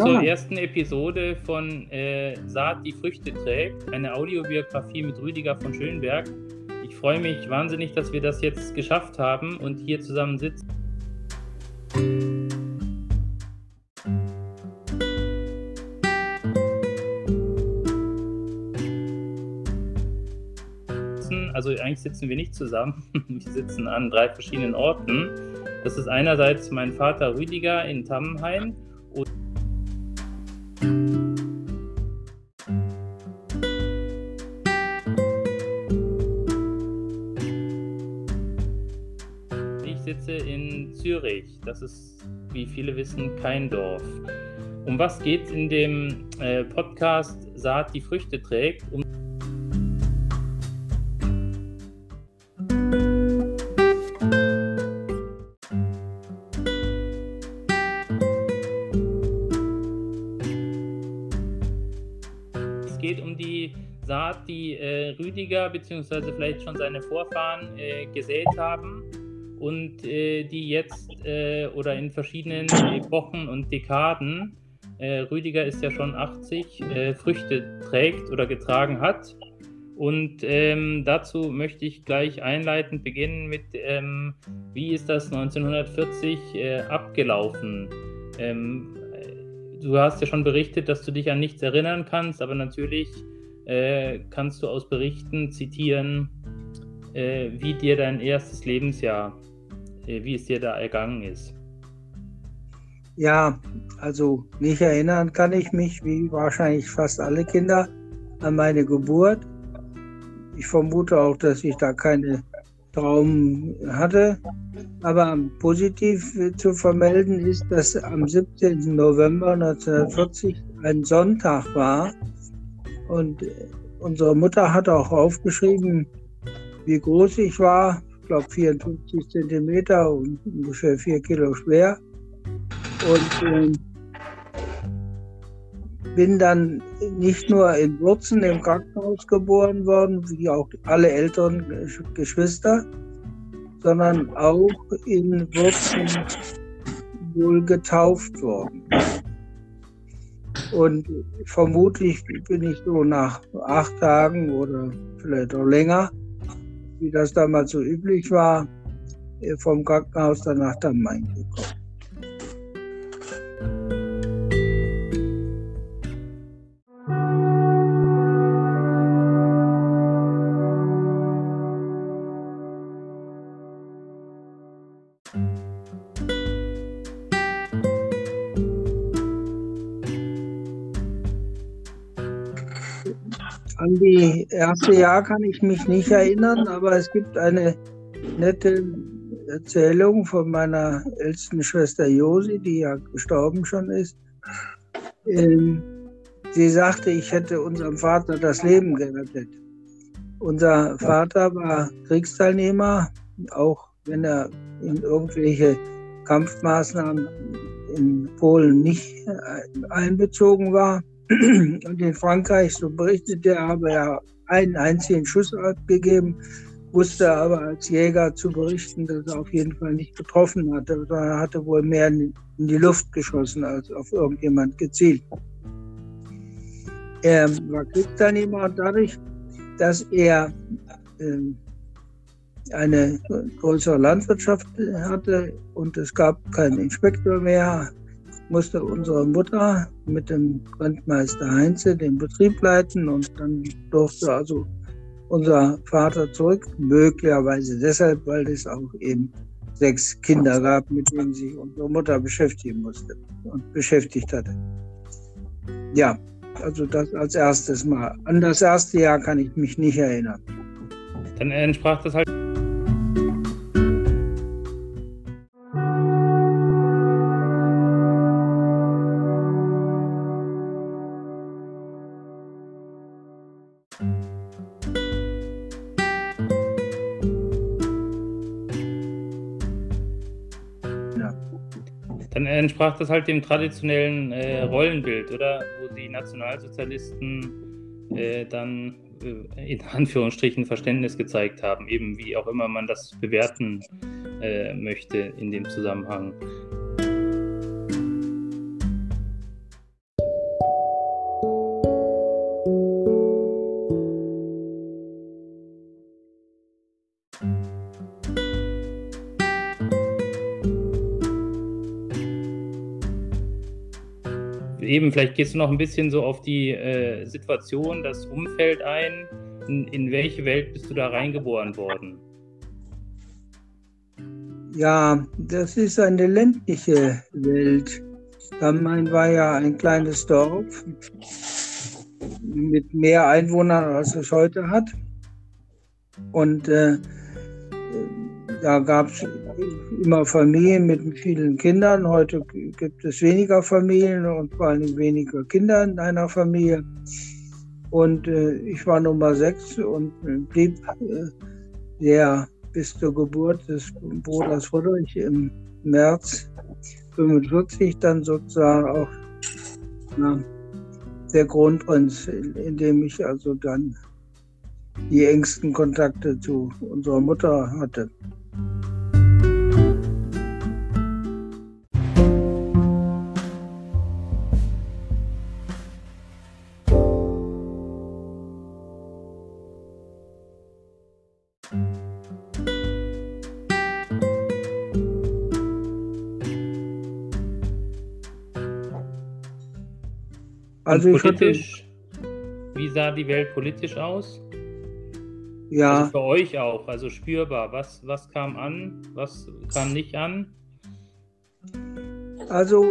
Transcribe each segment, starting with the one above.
zur ersten Episode von äh, Saat, die Früchte trägt, eine Audiobiografie mit Rüdiger von Schönberg. Ich freue mich wahnsinnig, dass wir das jetzt geschafft haben und hier zusammen sitzen. Also eigentlich sitzen wir nicht zusammen, wir sitzen an drei verschiedenen Orten. Das ist einerseits mein Vater Rüdiger in Tammenhain ich sitze in Zürich. Das ist, wie viele wissen, kein Dorf. Um was geht es in dem äh, Podcast Saat die Früchte trägt? Um geht um die Saat, die äh, Rüdiger bzw. vielleicht schon seine Vorfahren äh, gesät haben und äh, die jetzt äh, oder in verschiedenen Epochen und Dekaden, äh, Rüdiger ist ja schon 80, äh, Früchte trägt oder getragen hat. Und ähm, dazu möchte ich gleich einleitend beginnen mit, ähm, wie ist das 1940 abgelaufen? Ähm, du hast ja schon berichtet, dass du dich an nichts erinnern kannst, aber natürlich äh, kannst du aus Berichten zitieren, äh, wie dir dein erstes Lebensjahr, äh, wie es dir da ergangen ist. Ja, also nicht erinnern kann ich mich, wie wahrscheinlich fast alle Kinder, an meine Geburt. Ich vermute auch, dass ich da keine Traum hatte. Aber positiv zu vermelden ist, dass am 17. November 1940 ein Sonntag war. Und unsere Mutter hat auch aufgeschrieben, wie groß ich war. Glaube 54 Zentimeter und ungefähr 4 Kilo schwer. Und äh, bin dann nicht nur in Wurzen im Krankenhaus geboren worden, wie auch alle älteren Geschwister, sondern auch in Wurzen wohl getauft worden. Und vermutlich bin ich so nach acht Tagen oder vielleicht auch länger, wie das damals so üblich war, vom Krankenhaus dann nach Main gekommen. An die erste Jahr kann ich mich nicht erinnern, aber es gibt eine nette Erzählung von meiner ältesten Schwester Josi, die ja gestorben schon ist. Ähm, sie sagte, ich hätte unserem Vater das Leben gerettet. Unser Vater war Kriegsteilnehmer, auch wenn er in irgendwelche Kampfmaßnahmen in Polen nicht einbezogen war. Und in Frankreich, so berichtete er, habe er einen einzigen Schuss abgegeben, wusste aber als Jäger zu berichten, dass er auf jeden Fall nicht getroffen hatte, sondern er hatte wohl mehr in die Luft geschossen als auf irgendjemand gezielt. Er war Kriegsteilnehmer dadurch, dass er äh, eine größere Landwirtschaft hatte und es gab keinen Inspektor mehr, musste unsere Mutter mit dem Rentmeister Heinze den Betrieb leiten und dann durfte also unser Vater zurück, möglicherweise deshalb, weil es auch eben sechs Kinder gab, mit denen sich unsere Mutter beschäftigen musste und beschäftigt hatte. Ja, also das als erstes Mal. An das erste Jahr kann ich mich nicht erinnern. Dann entsprach das halt Dann entsprach das halt dem traditionellen äh, Rollenbild, oder? Wo die Nationalsozialisten äh, dann äh, in Anführungsstrichen Verständnis gezeigt haben, eben wie auch immer man das bewerten äh, möchte in dem Zusammenhang. Eben, vielleicht gehst du noch ein bisschen so auf die äh, Situation, das Umfeld ein. In, in welche Welt bist du da reingeboren worden? Ja, das ist eine ländliche Welt. Dammheim war ja ein kleines Dorf mit mehr Einwohnern, als es heute hat. Und äh, da gab es immer Familien mit vielen Kindern. Heute gibt es weniger Familien und vor allem weniger Kinder in einer Familie. Und äh, ich war Nummer sechs und blieb äh, der bis zur Geburt des Bruders Friedrich im März 45 dann sozusagen auch na, der Kronprinz, in dem ich also dann die engsten Kontakte zu unserer Mutter hatte. Also politisch, wie sah die Welt politisch aus? Ja. Also für euch auch, also spürbar. Was, was kam an, was kam nicht an? Also,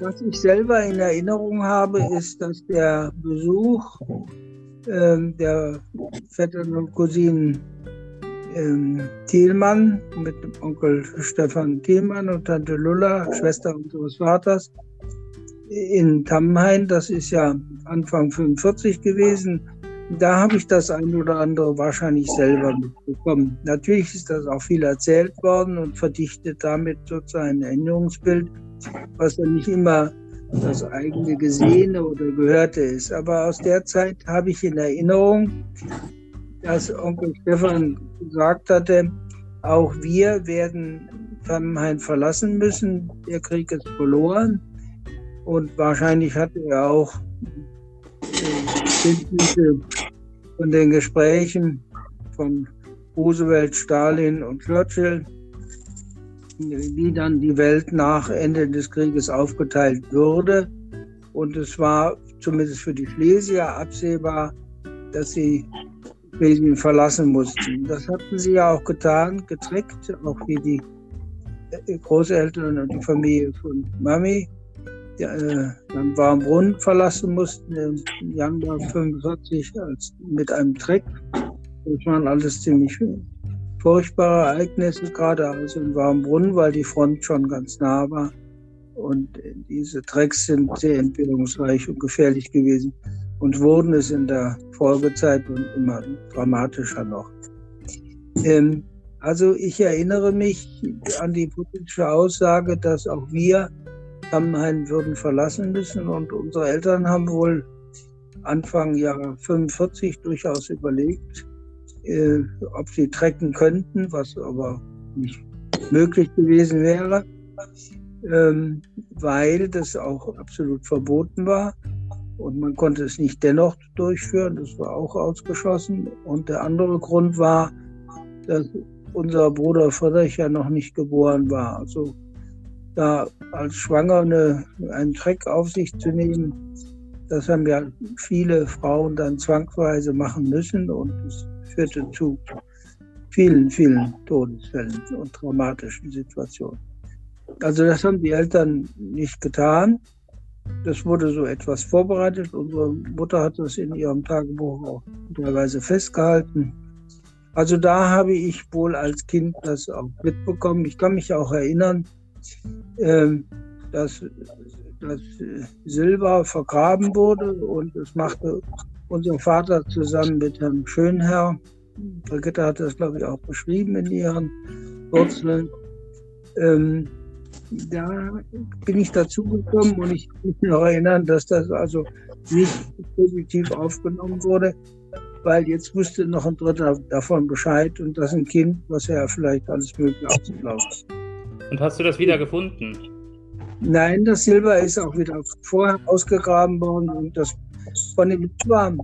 was ich selber in Erinnerung habe, ist, dass der Besuch äh, der Vettern und Cousinen ähm, Thielmann mit Onkel Stefan Thielmann und Tante Lulla, Schwester unseres Vaters, in Tammenhain, das ist ja Anfang 45 gewesen, da habe ich das ein oder andere wahrscheinlich selber mitbekommen. Natürlich ist das auch viel erzählt worden und verdichtet damit sozusagen ein Erinnerungsbild, was ja nicht immer das eigene Gesehene oder Gehörte ist. Aber aus der Zeit habe ich in Erinnerung, dass Onkel Stefan gesagt hatte, auch wir werden Tammenhain verlassen müssen. Der Krieg ist verloren. Und wahrscheinlich hatte er auch Kenntnisse von den Gesprächen von Roosevelt, Stalin und Churchill, wie dann die Welt nach Ende des Krieges aufgeteilt würde. Und es war zumindest für die Schlesier absehbar, dass sie Schlesien verlassen mussten. Das hatten sie ja auch getan, getrickt, auch wie die Großeltern und die Familie von Mami äh, dann Warmbrunn verlassen mussten im Januar 1945 als, mit einem Treck. Das waren alles ziemlich furchtbare Ereignisse, gerade also in Warmbrunn, weil die Front schon ganz nah war. Und diese Trecks sind sehr entbehrungsreich und gefährlich gewesen und wurden es in der Folgezeit und immer dramatischer noch. Ähm, also ich erinnere mich an die politische Aussage, dass auch wir Amheim würden verlassen müssen. Und unsere Eltern haben wohl Anfang Jahr 45 durchaus überlegt, äh, ob sie trecken könnten, was aber nicht möglich gewesen wäre, ähm, weil das auch absolut verboten war. Und man konnte es nicht dennoch durchführen, das war auch ausgeschlossen. Und der andere Grund war, dass unser Bruder Friedrich ja noch nicht geboren war. Also da als Schwanger eine, einen Treck auf sich zu nehmen, das haben ja viele Frauen dann zwangsweise machen müssen und es führte zu vielen, vielen Todesfällen und traumatischen Situationen. Also das haben die Eltern nicht getan. Das wurde so etwas vorbereitet. Unsere Mutter hat das in ihrem Tagebuch auch teilweise festgehalten. Also da habe ich wohl als Kind das auch mitbekommen. Ich kann mich auch erinnern, ähm, dass, dass Silber vergraben wurde und das machte unser Vater zusammen mit Herrn Schönherr. Brigitte hat das, glaube ich, auch beschrieben in ihren Wurzeln. Ähm, da bin ich dazu gekommen und ich kann mich noch erinnern, dass das also nicht positiv aufgenommen wurde, weil jetzt wusste noch ein Dritter davon Bescheid und das ein Kind, was ja vielleicht alles Mögliche ausgelaufen und hast du das wieder gefunden? Nein, das Silber ist auch wieder vorher ausgegraben worden und das von dem Silber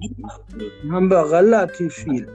haben wir relativ viel.